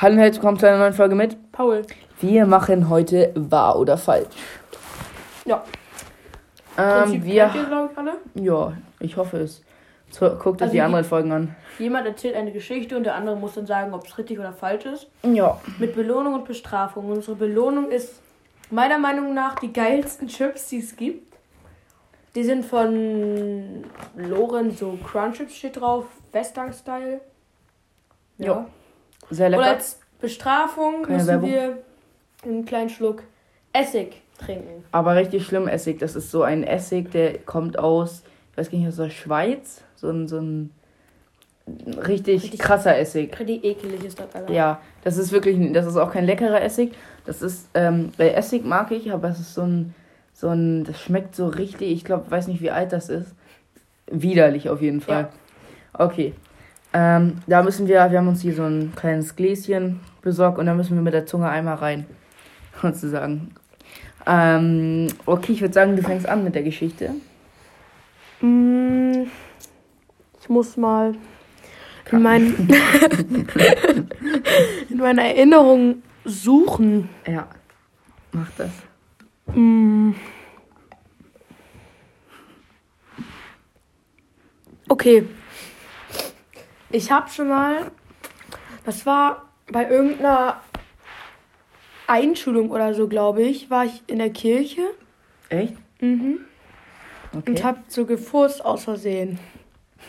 Hallo und herzlich willkommen zu einer neuen Folge mit Paul. Wir machen heute wahr oder falsch. Ja. Ähm, Prinzip wir, kennt ihr, glaube ich, alle. ja, ich hoffe es. So, guckt euch Also die die- anderen Folgen an. Jemand erzählt eine Geschichte und der andere muss dann sagen, ob es richtig oder falsch ist. Ja. Mit Belohnung und Bestrafung. Unsere Belohnung ist meiner Meinung nach die geilsten Chips, die es gibt. Die sind von Loren, so Crunchips steht drauf, Western-Style. Jo. Sehr lecker. als Bestrafung Keine müssen Werbung. wir einen kleinen Schluck Essig trinken. Aber richtig schlimm Essig. Das ist so ein Essig, der kommt aus, ich weiß gar nicht, aus der Schweiz. So ein, so ein richtig, Richtig- krasser Essig. Richtig ekelig ist das, Alter. Ja, das ist wirklich, das ist auch kein leckerer Essig. Das ist, ähm, weil Essig mag ich, aber es ist so ein, so ein, das schmeckt so richtig, ich glaube, weiß nicht, wie alt das ist. Widerlich auf jeden Fall. Okay. Ähm, da müssen wir, wir haben uns hier so ein kleines Gläschen besorgt und da müssen wir mit der Zunge einmal rein. Sozusagen. Ähm, okay, ich würde sagen, du fängst an mit der Geschichte. Mm, Ich muss mal in, mein, in meiner Erinnerung suchen. Ja. Mach das. Mm. Okay. Ich habe schon mal, das war bei irgendeiner Einschulung oder so, glaube ich, war ich in der Kirche Echt? mhm. Okay. und habe so gefurzt aus Versehen.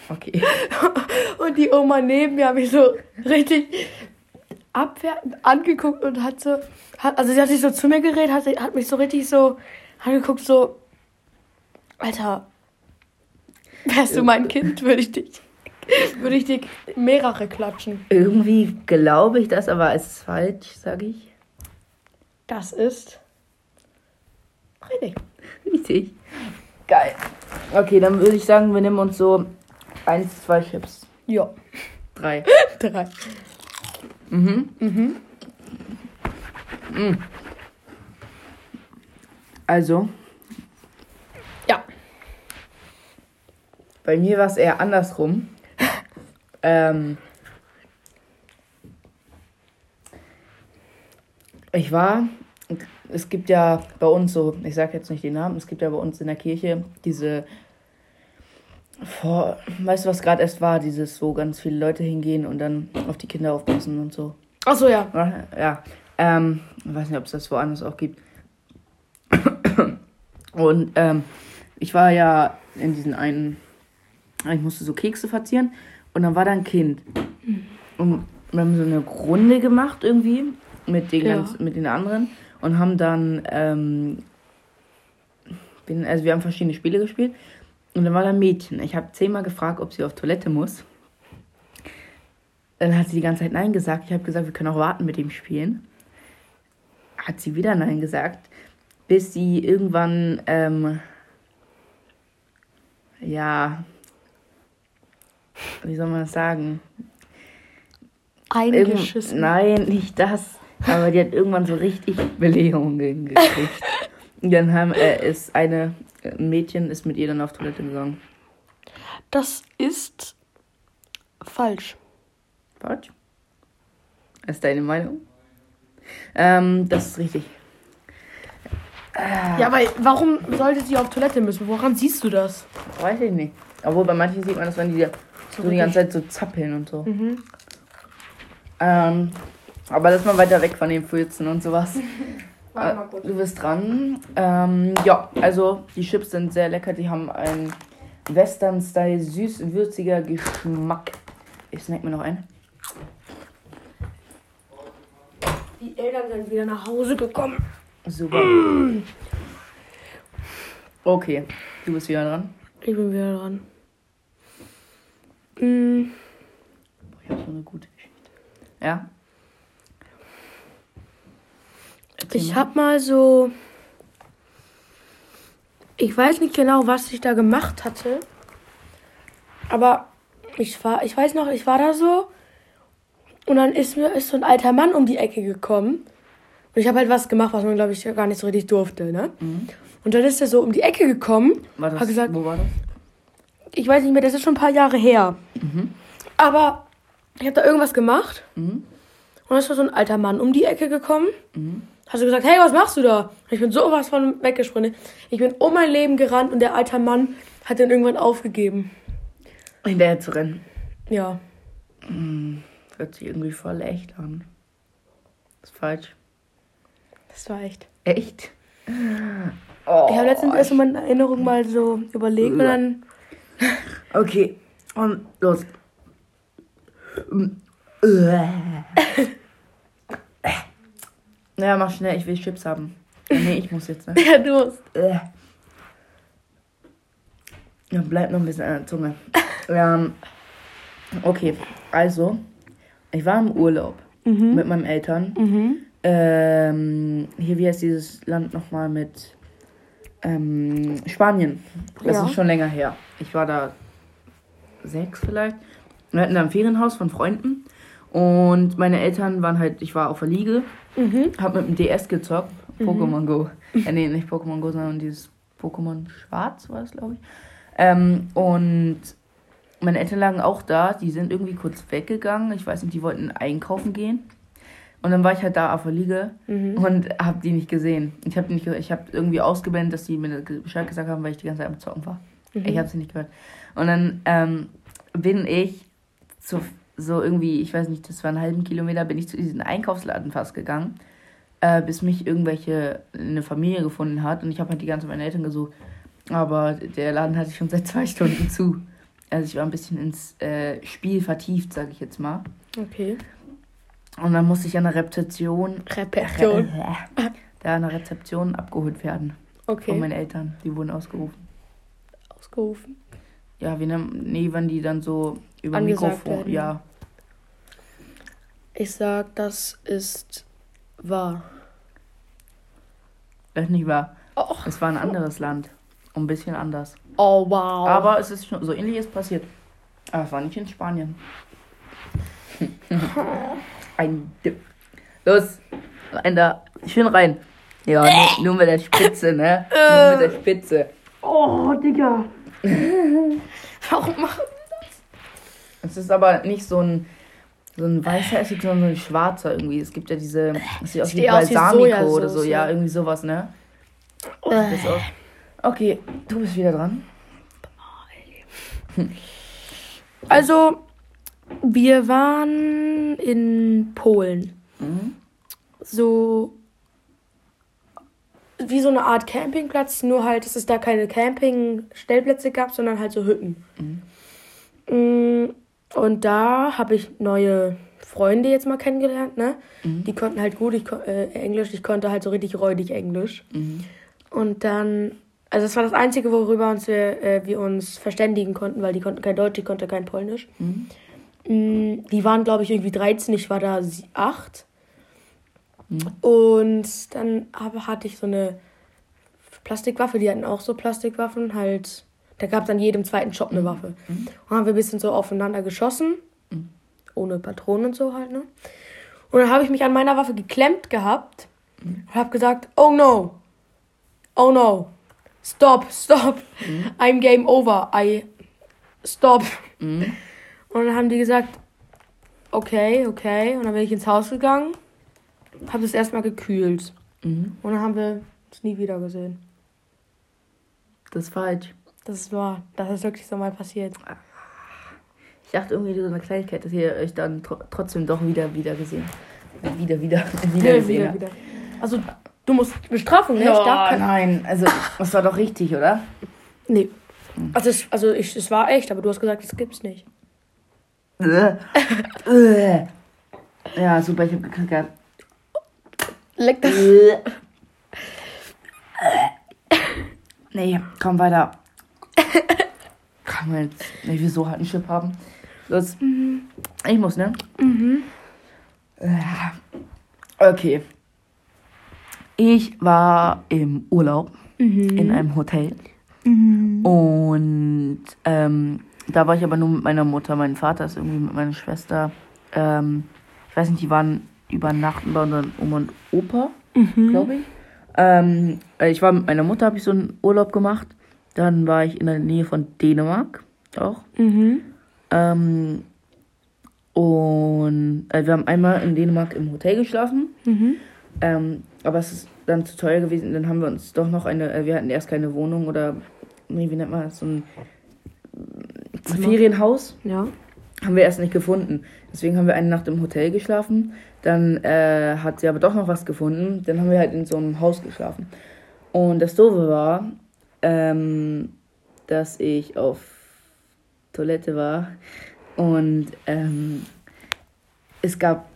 okay. Und die Oma neben mir hat mich so richtig abwertend angeguckt und hat so, hat, also sie hat sich so zu mir geredet, hat, hat mich so richtig so angeguckt, so, Alter, wärst du mein Kind, würde ich dich, würde ich dir mehrere klatschen. Irgendwie glaube ich das, aber es ist falsch, sage ich. Das ist richtig. Richtig. Geil. Okay, dann würde ich sagen, wir nehmen uns so eins, zwei Chips. Ja, Drei. drei. Mhm. Mhm. Also, Ja. bei mir war es eher andersrum. Ähm, ich war, es gibt ja bei uns so, ich sage jetzt nicht den Namen, es gibt ja bei uns in der Kirche diese, vor, weißt du was gerade erst war, dieses, wo ganz viele Leute hingehen und dann auf die Kinder aufpassen und so. Achso, ja. Ja, Ja, ähm, ich weiß nicht, ob es das woanders auch gibt. Und ähm, ich war ja in diesen einen, ich musste so Kekse verzieren und dann war da ein Kind. Und wir haben so eine Runde gemacht irgendwie mit den, Ja. ganz, mit den anderen und haben dann, ähm, bin, also wir haben verschiedene Spiele gespielt und dann war da ein Mädchen. Ich habe zehnmal gefragt, ob sie auf Toilette muss. Dann hat sie die ganze Zeit Nein gesagt. Ich habe gesagt, wir können auch warten mit dem Spielen. Hat sie wieder Nein gesagt, bis sie irgendwann, ähm, ja, wie soll man das sagen? Irgend- Eingeschissen. Nein, nicht das. Aber die hat irgendwann so richtig Belegungen gekriegt. Und dann haben, äh, ist eine ein Mädchen ist mit ihr dann auf Toilette gegangen. Das ist falsch. Falsch? Das ist deine Meinung? Ähm, das ist richtig. Ja, aber warum sollte sie auf Toilette müssen? Woran siehst du das? Weiß ich nicht. Obwohl bei manchen sieht man das, wenn die so, die ganze Zeit so zappeln und so. Mhm. Ähm, aber lass mal weiter weg von den Pfützen und sowas. Äh, du bist dran. Ähm, ja, also die Chips sind sehr lecker. Die haben einen Western-Style süß-würziger Geschmack. Ich snack mir noch einen. Die Eltern sind wieder nach Hause gekommen. Super. Okay, du bist wieder dran. Ich bin wieder dran. Mm, Boah, ich habe so eine gute Geschichte. Ja? Erzähl Ich mal. hab mal so. Ich weiß nicht genau, was ich da gemacht hatte. Aber ich war, ich weiß noch, ich war da so. Und dann ist mir ist so ein alter Mann um die Ecke gekommen. Und ich habe halt was gemacht, was man, glaube ich, gar nicht so richtig durfte, ne? Und dann ist er so um die Ecke gekommen, War das, hat gesagt, wo war das? Ich weiß nicht mehr, das ist schon ein paar Jahre her. Aber ich habe da irgendwas gemacht. Mhm. Und es war so ein alter Mann um die Ecke gekommen. Hast du gesagt, hey, was machst du da? Und ich bin sowas von weggesprungen. Ich bin um mein Leben gerannt und der alte Mann hat dann irgendwann aufgegeben. Hinterher zu rennen. Ja. Hört sich irgendwie voll echt an. ist falsch. Das war echt. Echt? Oh, Ich habe letztens erst in meiner Erinnerung mal so überlegt und dann. Okay, und los. Ja, mach schnell, ich will Chips haben. Ja, Nee, ich muss jetzt, ne? Ja, du musst. Ja, bleibt noch ein bisschen an der Zunge. ähm, okay, also, ich war im Urlaub mit meinen Eltern. Mhm. Ähm, hier, wie heißt dieses Land nochmal mit ähm, Spanien? Das Ja. ist schon länger her. Ich war da sechs vielleicht. Wir hatten da ein Ferienhaus von Freunden. Und meine Eltern waren halt, ich war auf der Liege, Mhm. hab mit dem DS gezockt. Pokémon Go. Äh, nee, nicht Pokémon Go, sondern dieses Pokémon Schwarz war es, glaube ich. Ähm, und meine Eltern lagen auch da. Die sind irgendwie kurz weggegangen. Ich weiß nicht, die wollten einkaufen gehen. Und dann war ich halt da auf der Liege und hab die nicht gesehen. Ich habe nicht, ich habe irgendwie ausgeblendet, dass die mir Bescheid gesagt haben, weil ich die ganze Zeit am Zocken war. Ich habe sie nicht gehört. Und dann ähm, bin ich zu, so irgendwie, ich weiß nicht, das war einen halben Kilometer, bin ich zu diesem Einkaufsladen fast gegangen, äh, bis mich irgendwelche eine Familie gefunden hat und ich habe halt die ganze Zeit meine Eltern gesucht. Aber der Laden hatte schon seit zwei Stunden zu. Also ich war ein bisschen ins äh, Spiel vertieft, sage ich jetzt mal. Okay. Und dann musste ich an der Rezeption, Repetition. da an der Rezeption abgeholt werden von Okay. meinen Eltern. Die wurden ausgerufen. Ausgerufen. Ja, wie ne, nee, wenn die dann so über Angesagt Mikrofon, werden. ja. Ich sag, das ist wahr. Das ist nicht wahr. Och. Es war ein anderes Land. Ein bisschen anders. Oh, wow. Aber es ist schon so ähnliches passiert. Aber es war nicht in Spanien. ein Dip. Los, rein da. Schön rein. Ja, nur, nur mit der Spitze, ne? Nur mit der Spitze. Oh, Digga. Warum machen Es ist aber nicht so ein, so ein weißer Essig, sondern so ein schwarzer irgendwie. Es gibt ja diese, das sieht aus wie Sieht aus wie Balsamico oder so. Ja, irgendwie sowas, ne? Das auch- Okay, du bist wieder dran. Also, wir waren in Polen. Mhm. So wie so eine Art Campingplatz, nur halt, dass es da keine Campingstellplätze gab, sondern halt so Hütten. Mm, Und da habe ich neue Freunde jetzt mal kennengelernt, ne? Die konnten halt gut ich, äh, Englisch, ich konnte halt so richtig räudig Englisch. Und dann, also das war das Einzige, worüber uns wir, äh, wir uns verständigen konnten, weil die konnten kein Deutsch, ich konnte kein Polnisch. Mm, Die waren, glaube ich, irgendwie 13, ich war da 8. Und dann aber hatte ich so eine Plastikwaffe, die hatten auch so Plastikwaffen, halt. Da gab es an jedem zweiten Shop eine Waffe. Und haben wir ein bisschen so aufeinander geschossen. Ohne Patronen und so halt, ne? Und dann habe ich mich an meiner Waffe geklemmt gehabt und habe gesagt, oh no, oh no, stop, stop, I'm game over, I stop. Und dann haben die gesagt, okay, okay. Und dann bin ich ins Haus gegangen, habe das erstmal gekühlt. Mhm. Und dann haben wir es nie wieder gesehen. Das ist falsch. Das war, das ist wirklich so mal passiert. Ich dachte irgendwie so eine Kleinigkeit, dass ihr euch dann tr trotzdem doch wieder wieder gesehen. Wieder, wieder, wieder gesehen habt. Also, du musst Bestrafung, ne? Ich Ja, darf kein- nein, also das war doch richtig, oder? Nee. Also, es, also ich, es war echt, aber du hast gesagt, das gibt's nicht. Äh. Äh. ja, super, ich hab gekriegt. Leck das. Nee, komm weiter. Kann man jetzt nicht wieso halt einen Chip haben. Los. Ich muss, ne? Äh. Okay. Ich war im Urlaub in einem Hotel. Und ähm, da war ich aber nur mit meiner Mutter. Mein Vater ist irgendwie mit meiner Schwester. Ähm, ich weiß nicht, die waren übernachten bei unseren Oma und Opa, glaube ich. Ähm, äh, ich war mit meiner Mutter, habe ich so einen Urlaub gemacht. Dann war ich in der Nähe von Dänemark auch. Mhm. Ähm, Und äh, wir haben einmal in Dänemark im Hotel geschlafen. Mhm. Ähm, aber es ist dann zu teuer gewesen. Dann haben wir uns doch noch eine, äh, wir hatten erst keine Wohnung oder, nee, wie nennt man das, so ein Zimmer. Ferienhaus. Ja. Haben wir erst nicht gefunden. Deswegen haben wir eine Nacht im Hotel geschlafen. Dann äh, hat sie aber doch noch was gefunden. Dann haben wir halt in so einem Haus geschlafen. Und das Doofe war, ähm, dass ich auf Toilette war und ähm, es gab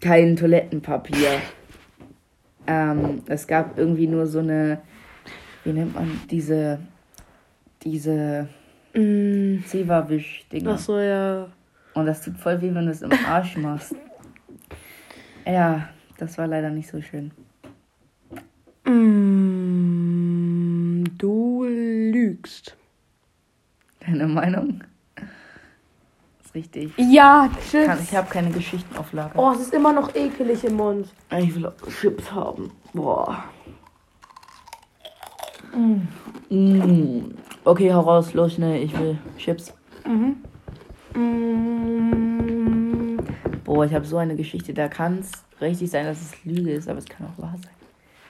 kein Toilettenpapier. Ähm, es gab irgendwie nur so eine, wie nennt man diese, diese Mm. Zewa-Wisch-Dinger. Ach so, ja. Und das tut voll weh, wenn du es im Arsch machst. Ja, das war leider nicht so schön. Mm, du lügst. Deine Meinung? Ist richtig. Ja, Kann, Chips. ich habe keine Geschichten auf Lager. Oh, es ist immer noch ekelig im Mund. Ich will auch Chips haben. Boah. Mm. Okay, hau raus, los, schnell. Ich will Chips. Mhm. Mm, Boah, ich habe so eine Geschichte. Da kann es richtig sein, dass es Lüge ist, aber es kann auch wahr sein.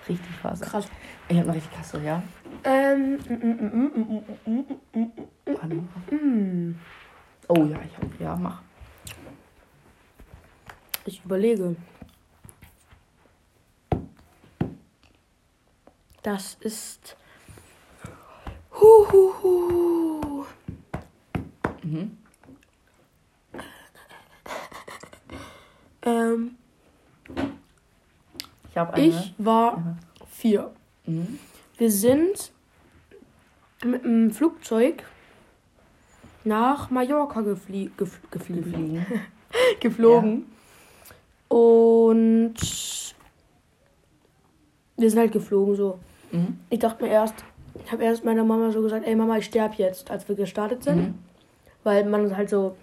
Richtig wahr sein. krass. Ich habe eine richtig krasse, ja? Ähm, mm, mm, mm, mm, mm, mm, mm, mm. Oh ja, ich habe. Ja, mach. Ich überlege. Das ist. Huhuhu. Mhm. Ähm, Ich ich war Ja. vier. Mhm. Wir sind mit dem Flugzeug nach Mallorca geflie gef gefliegen. Gefliegen. geflogen. Und wir sind halt geflogen so. Mhm. Ich dachte mir erst, ich habe erst meiner Mama so gesagt, ey Mama, ich sterbe jetzt, als wir gestartet sind. Mhm. Weil man halt so,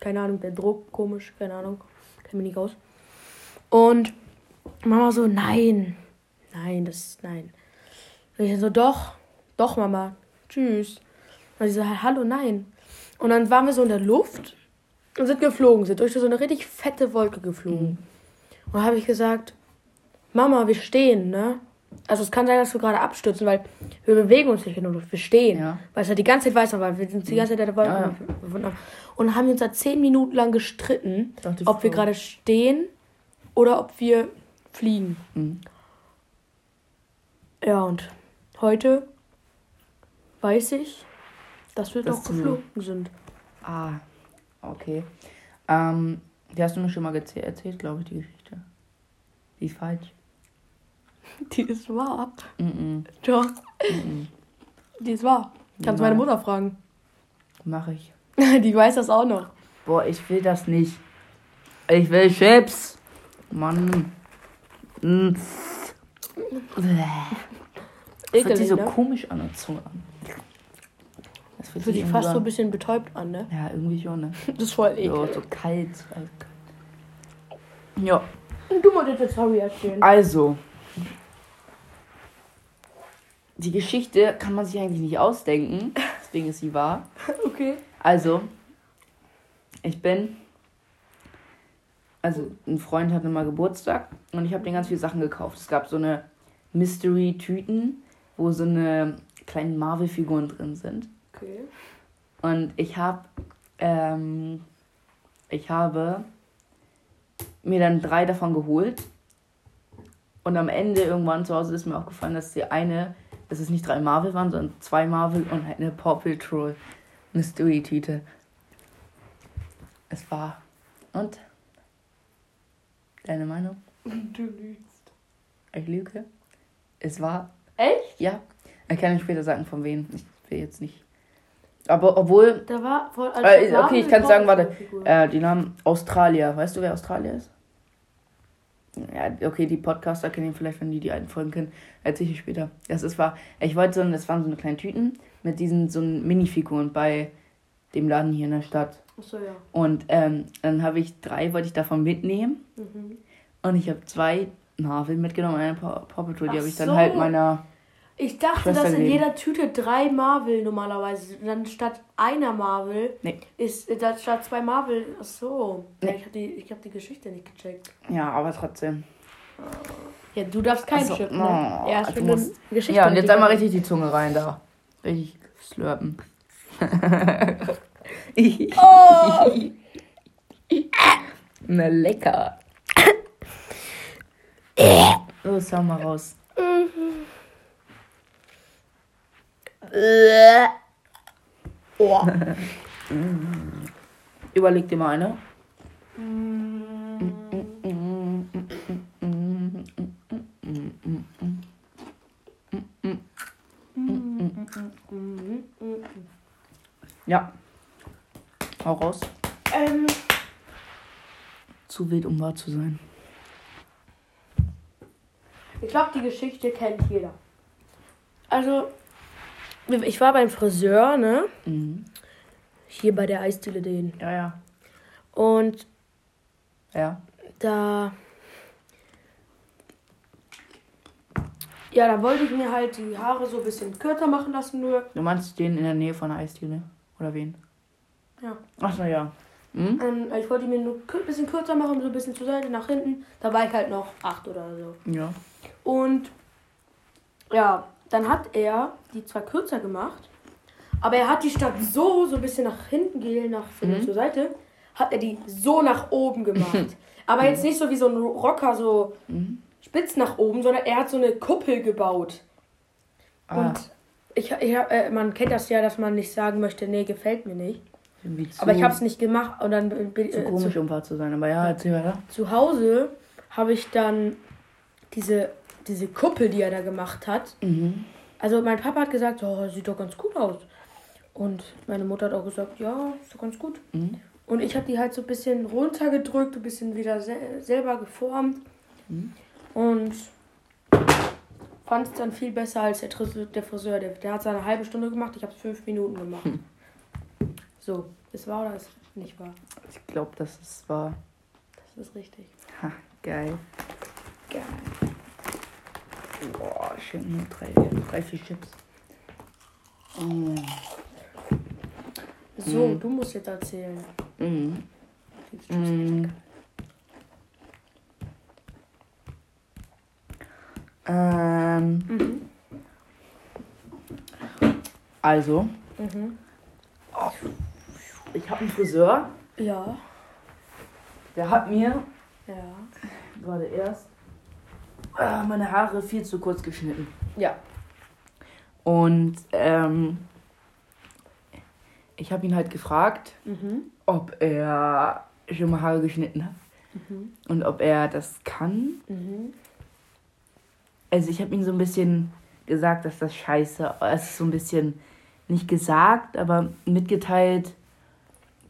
keine Ahnung, der Druck, komisch, keine Ahnung, kenn mich nicht aus. Und Mama so, nein, nein, das, nein. Und ich dann so, doch, doch Mama, tschüss. Und sie so, hallo, nein. Und dann waren wir so in der Luft und sind geflogen, sind durch so eine richtig fette Wolke geflogen. Mhm. Und habe ich gesagt, Mama, wir stehen, ne? Also es kann sein, dass wir gerade abstürzen, weil wir bewegen uns nicht in der Luft, wir stehen. Ja. Weil es halt die ganze Zeit weiß weil wir sind die ganze Zeit in der Wolke Ja, ja. Und haben wir uns da zehn Minuten lang gestritten, ob wir gerade stehen oder ob wir fliegen. Mhm. Ja, und heute weiß ich, dass wir Dass doch du- geflogen sind. Ah, okay. Ähm, die hast du mir schon mal erzählt, glaube ich, die Geschichte. Die ist falsch. Die ist wahr. Mhm. Doch, Mhm. die ist wahr. Kannst Ja. meine Mutter fragen. Mach ich. Die weiß das auch noch. Boah, ich will das nicht. Ich will Chips. Mann. Bäh. Das fühlt sich so ne? komisch an der Zunge an. Das fühlt sich fast so ein bisschen betäubt an, ne? Ja, irgendwie schon, ne? Das ist voll So, eklig. so kalt. eiskalt. Ja, Du wolltest jetzt Story erzählen. also. Die Geschichte kann man sich eigentlich nicht ausdenken. Deswegen ist sie wahr. Okay. Also, ich bin. Also, ein Freund hatte mal Geburtstag und ich habe den ganz viele Sachen gekauft. Es gab so eine Mystery-Tüten, wo so eine kleinen Marvel-Figuren drin sind. Okay. Und ich habe. Ähm, ich habe mir dann drei davon geholt. Und am Ende irgendwann zu Hause ist mir aufgefallen, dass die eine, dass es nicht drei Marvel waren, sondern zwei Marvel und eine Paw Patrol Mystery-Tüte. Es war. Und? Deine Meinung? Du lügst. Ich lüge. Es war. Echt? Ja. Ich kann Ihnen später sagen, von wem. Ich will jetzt nicht. Aber obwohl. Da war voll Äh, okay, ich kann sagen, warte. Äh, die Namen Australier. Weißt du, wer Australier ist? Ja, okay, die Podcaster kennen ihn vielleicht, wenn die die alten Folgen kennen. Erzähle ich später. Das ist war. Ich wollte so, das waren so eine kleine Tüten mit diesen so Minifiguren bei dem Laden hier in der Stadt. Achso, ja. Und ähm, dann habe ich drei, wollte ich davon mitnehmen. Mhm. Und ich habe zwei Marvel mitgenommen, eine Paw Patrol. Die Ach habe ich dann so. halt meiner Ich dachte, dass in jeder Tüte drei Marvel normalerweise. Und dann statt einer Marvel Nee. ist äh, da statt zwei Marvel. Ach so. Ja, Nee. ich habe die, ich hab die Geschichte nicht gecheckt. Ja, aber trotzdem. Ja, du darfst kein Ach so, Chip, oh, ne? Du wenn du musst- Geschichte Ja, und jetzt einmal richtig die Zunge rein da. Richtig slurpen. Oh! Na lecker. Los, hau mal raus. Oh. Überleg dir mal eine. Ja. Hau raus. Ähm, Zu wild, um wahr zu sein. ich glaube, die Geschichte kennt jeder. Also, ich war beim Friseur, ne? Mhm. Hier bei der Eisdiele den. Ja, ja. Und Ja. da. Ja, da wollte ich mir halt die Haare so ein bisschen kürzer machen lassen, nur. Du meinst den in der Nähe von der Eisdiele? Oder wen? Ja. Ach so, ja. Mhm. Ähm, ich wollte mir nur ein bisschen kürzer machen, so ein bisschen zur Seite, nach hinten. Da war ich halt noch acht oder so. Ja. Und ja, dann hat er die zwar kürzer gemacht, aber er hat die statt so, so ein bisschen nach hinten gehen, nach Mhm. zur Seite, hat er die so nach oben gemacht. aber jetzt nicht so wie so ein Rocker, so Mhm. Spitz nach oben, sondern er hat so eine Kuppel gebaut. Ah, Und ich, ich, äh, man kennt das ja, dass man nicht sagen möchte, nee, gefällt mir nicht. Aber ich habe es nicht gemacht und dann bin zu äh, komisch, zu, um wahr zu sein. Aber ja, erzähl weiter. zu Hause habe ich dann diese, diese Kuppel, die er da gemacht hat, Mhm. Also mein Papa hat gesagt, oh, sieht doch ganz gut aus. Und meine Mutter hat auch gesagt, ja, ist doch ganz gut. Mhm. Und ich habe die halt so ein bisschen runtergedrückt, ein bisschen wieder sel selber geformt. Mhm. Und fand es dann viel besser als der, der Friseur. Der, der hat es eine halbe Stunde gemacht, ich habe es fünf Minuten gemacht. Hm. So, ist wahr oder ist nicht wahr? Ich glaube, das ist wahr. Das ist richtig. Ha, geil. Geil. Boah, schön nur drei, drei, vier Chips. Mm. So, Mhm. du musst jetzt erzählen. Mhm. Ähm, Mhm. also, Mhm. ich habe einen Friseur, Ja, der hat mir ja. gerade erst äh, meine Haare viel zu kurz geschnitten. Ja. Und ähm, ich habe ihn halt gefragt, Mhm. ob er schon mal Haare geschnitten hat Mhm. und ob er das kann. Mhm. Also ich habe ihm so ein bisschen gesagt, dass das scheiße Es ist so ein bisschen nicht gesagt, aber mitgeteilt,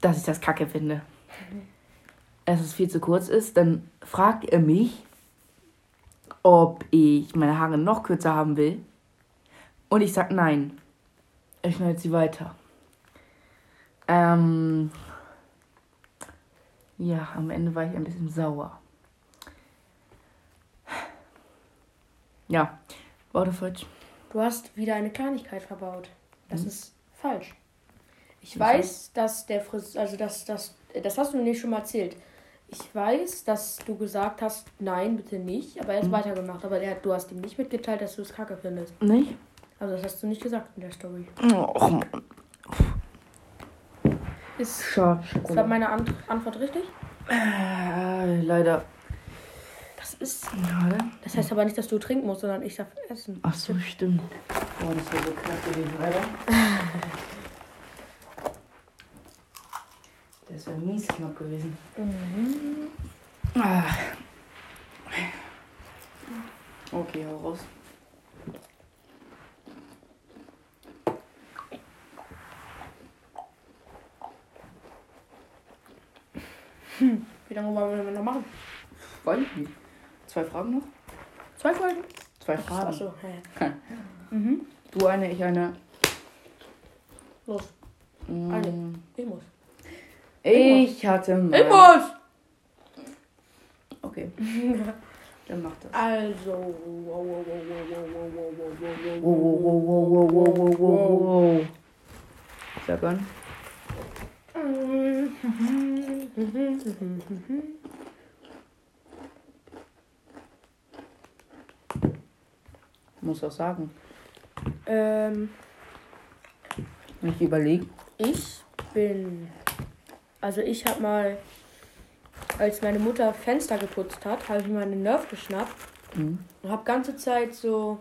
dass ich das kacke finde. Dass es viel zu kurz ist. Dann fragt er mich, ob ich meine Haare noch kürzer haben will. Und ich sag nein. Er schneidet sie weiter. Ähm, ja, am Ende war ich ein bisschen sauer. Ja, Worte falsch. Du hast wieder eine Kleinigkeit verbaut. Das Mhm. ist falsch. Ich weiß, dass der Friseur, also das, das, das hast du mir schon mal erzählt. Ich weiß, dass du gesagt hast, nein, bitte nicht, aber er hat Mhm. weitergemacht. Aber der, du hast ihm nicht mitgeteilt, dass du es kacke findest. Nicht? Also das hast du nicht gesagt in der Story. Och, Mann. Ist, Schade. ist meine Ant Antwort richtig? Äh, leider. Das ist. Schade. Das heißt aber nicht, dass du trinken musst, sondern ich darf essen. Ach so, stimmt. Boah, das wäre so knapp gewesen, Alter. Das wäre mies knapp gewesen. Mhm. Ah. Okay, hau raus. Wie lange wollen wir noch machen? Weiß ich nicht. Zwei Fragen noch? Zwei Folgen? Zwei Fragen. Achso, hä. Mhm. Du eine, ich eine. Los, Mm. Eine. ich muss. Ich hatte mal. Ich muss! Okay. Dann mach das. Also. Wow, wow, wow, wow, wow, wow, wow, Wow, wow, wow, wow, wow, wow, wow, wow. Sag an. Muss auch sagen. Ähm, ich überlege. ich bin. Also ich habe mal, als meine Mutter Fenster geputzt hat, habe ich mir meine Nerf geschnappt Mhm. und habe ganze Zeit so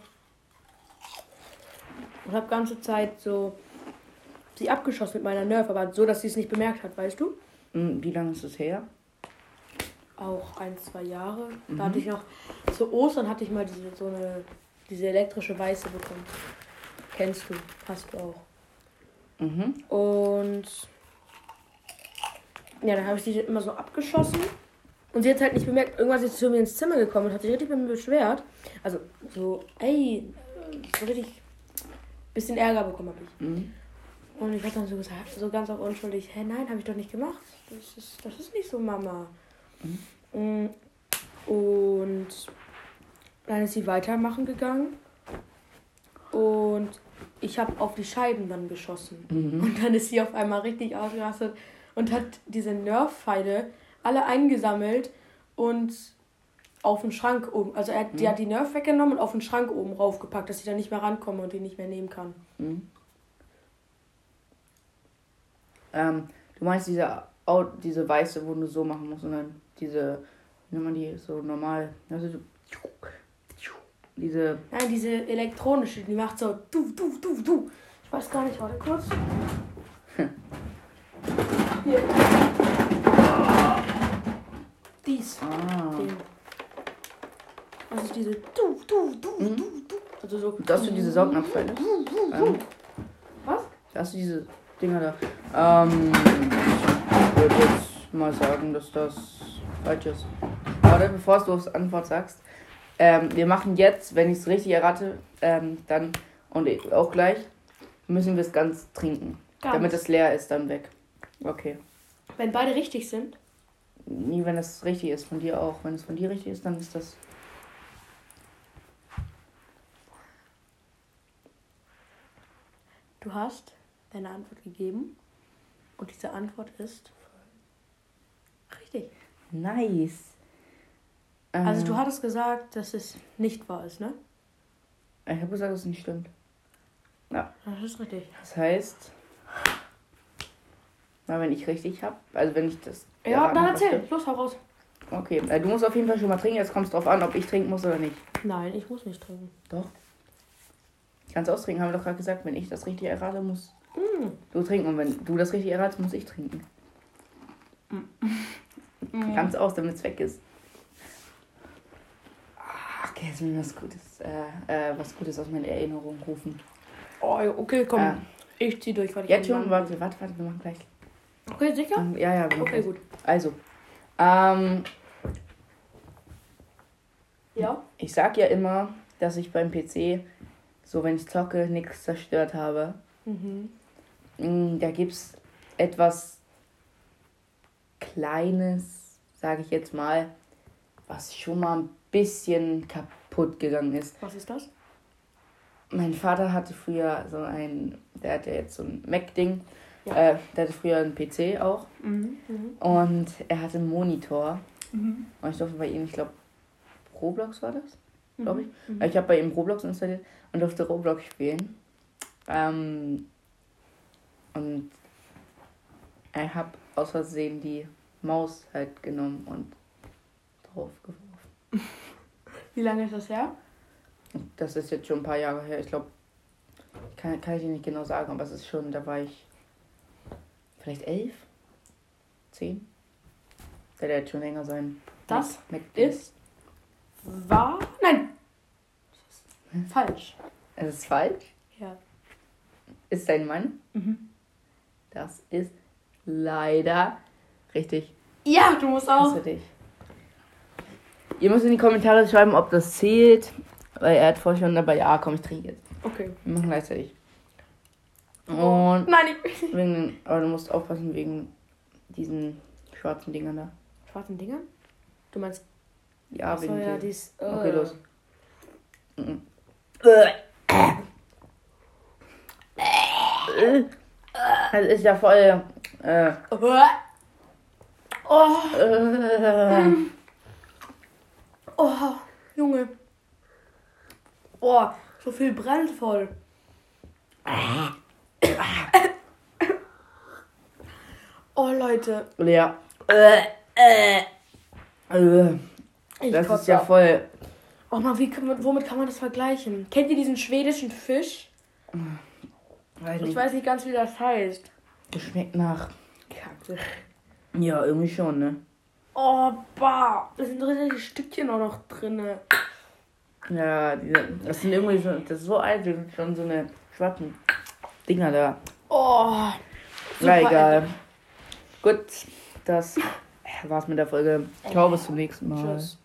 und habe ganze Zeit so sie abgeschossen mit meiner Nerf, aber so, dass sie es nicht bemerkt hat, weißt du? Mhm, Wie lange ist das her? Auch ein, zwei Jahre. Mhm. Da hatte ich noch zu Ostern hatte ich mal diese so eine diese elektrische Weiße bekommen. Kennst du, hast du auch. Mhm. Und ja, dann habe ich sie immer so abgeschossen. Und sie hat halt nicht bemerkt, irgendwann ist zu mir ins Zimmer gekommen und hat sich richtig bei mir beschwert. Also so, ey, so richtig bisschen Ärger bekommen habe ich. Mhm. Und ich habe dann so gesagt, so ganz auch unschuldig, hä, nein, habe ich doch nicht gemacht. Das ist, das ist nicht so, Mama. Mm. Und dann ist sie weitermachen gegangen. Und ich habe auf die Scheiben dann geschossen. Mhm. Und dann ist sie auf einmal richtig ausgerastet und hat diese Nerf-Pfeile alle eingesammelt und auf den Schrank oben. Also er hat, die hat die Nerf weggenommen und auf den Schrank oben raufgepackt, dass ich da nicht mehr rankomme und die nicht mehr nehmen kann. Mhm. Ähm, du meinst diese, diese weiße, wo du so machen musst, sondern diese, nennt man die, so normal, also so, diese, Nein, diese elektronische, die macht so du, du, du, du. Ich weiß gar nicht, warte kurz. Hier. Dies. ah, Den. Ist diese du, du, du, Mhm. du, du. Also so. dass du diese Saugnapfpfeile ähm, Was? Dass du diese Dinger da, ähm, ich würde jetzt mal sagen, dass das falsch ist. Aber bevor du aufs Antwort sagst, ähm, wir machen jetzt, wenn ich es richtig errate, ähm, dann und auch gleich, müssen wir es ganz trinken. Ganz. Damit es leer ist, dann weg. Okay. Wenn beide richtig sind. Nie, wenn es richtig ist, von dir auch. Wenn es von dir richtig ist, dann ist das. Du hast deine Antwort gegeben. Und diese Antwort ist richtig. Nice. Ähm, Also du hattest gesagt, dass es nicht wahr ist, ne? Ich habe gesagt, dass es nicht stimmt. Das ist richtig. Das heißt, na, wenn ich richtig habe, also wenn ich das. Ja, dann erzähl. stimmt. Los, hau raus. Okay, äh, du musst auf jeden Fall schon mal trinken. Jetzt kommt es drauf an, ob ich trinken muss oder nicht. Nein, ich muss nicht trinken. Doch. Kannst austrinken, haben wir doch gerade gesagt. Wenn ich das richtig errate, muss Mm. du trinken. Und wenn du das richtig erratest, muss ich trinken. Kannst aus, damit es weg ist. Okay, jetzt will ich was Gutes, äh, äh, was Gutes aus meiner Erinnerung rufen. Oh, okay, komm. Äh, Ich zieh durch. Warte, ich jetzt schon? Warte, warte, warte, wir machen gleich. Okay, sicher? Ähm, Ja, ja, wir machen Okay, gleich. gut. Also, ähm, Ja? ich sag ja immer, dass ich beim PC, so wenn ich zocke, nichts zerstört habe. Mhm. Mm, Da gibt's etwas Kleines, sage ich jetzt mal, was schon mal ein bisschen kaputt gegangen ist. Was ist das? Mein Vater hatte früher so ein, der hatte jetzt so ein Mac-Ding, Ja. äh, der hatte früher einen PC auch Mhm. Mhm. und er hatte einen Monitor. Mhm. Und ich durfte bei ihm, ich glaube, Roblox war das, glaube ich. Mhm. Ich habe bei ihm Roblox installiert und durfte Roblox spielen. Ähm, und ich habe aus Versehen die Maus halt genommen und draufgeworfen. Wie lange ist das her? Das ist jetzt schon ein paar Jahre her. Ich glaube, kann, kann ich dir nicht genau sagen, aber es ist schon, da war ich vielleicht elf, zehn. Der wird schon länger sein. Das Mac- ist wahr? Nein. Falsch. Es ist falsch. Ja. Ist dein Mann? Mhm. Das ist leider richtig. Ja, du musst auch. für dich. Ihr müsst in die Kommentare schreiben, ob das zählt. Weil er hat vorhin schon dabei, ja, komm, ich trinke jetzt. Okay. Wir machen gleichzeitig. Und Nein, ich. wegen, aber du musst aufpassen wegen diesen schwarzen Dingern da. Schwarzen Dingern? Du meinst Ja, Achso, wegen ja, Tee. die ist. Äh. Okay, los. Mhm. Das ist ja voll. Äh, Oh, äh, oh, Junge. Oh, so viel brennt voll. Oh, Leute. ja. Äh, äh, äh, Ich das ist ja ab. voll. Oh Mann, wie kann man, womit kann man das vergleichen? Kennt ihr diesen schwedischen Fisch? Weiß Ich weiß nicht ganz, wie das heißt. das schmeckt nach. Kacke. Ja, irgendwie schon, ne? Oh, bah. Da sind richtige Stückchen auch noch drin. Ja, diese, das sind irgendwie so. Das ist so alt, das sind schon so eine schwarzen Dinger da. Oh. Na egal. Gut, das war's mit der Folge. Ciao, bis zum nächsten Mal. Tschüss.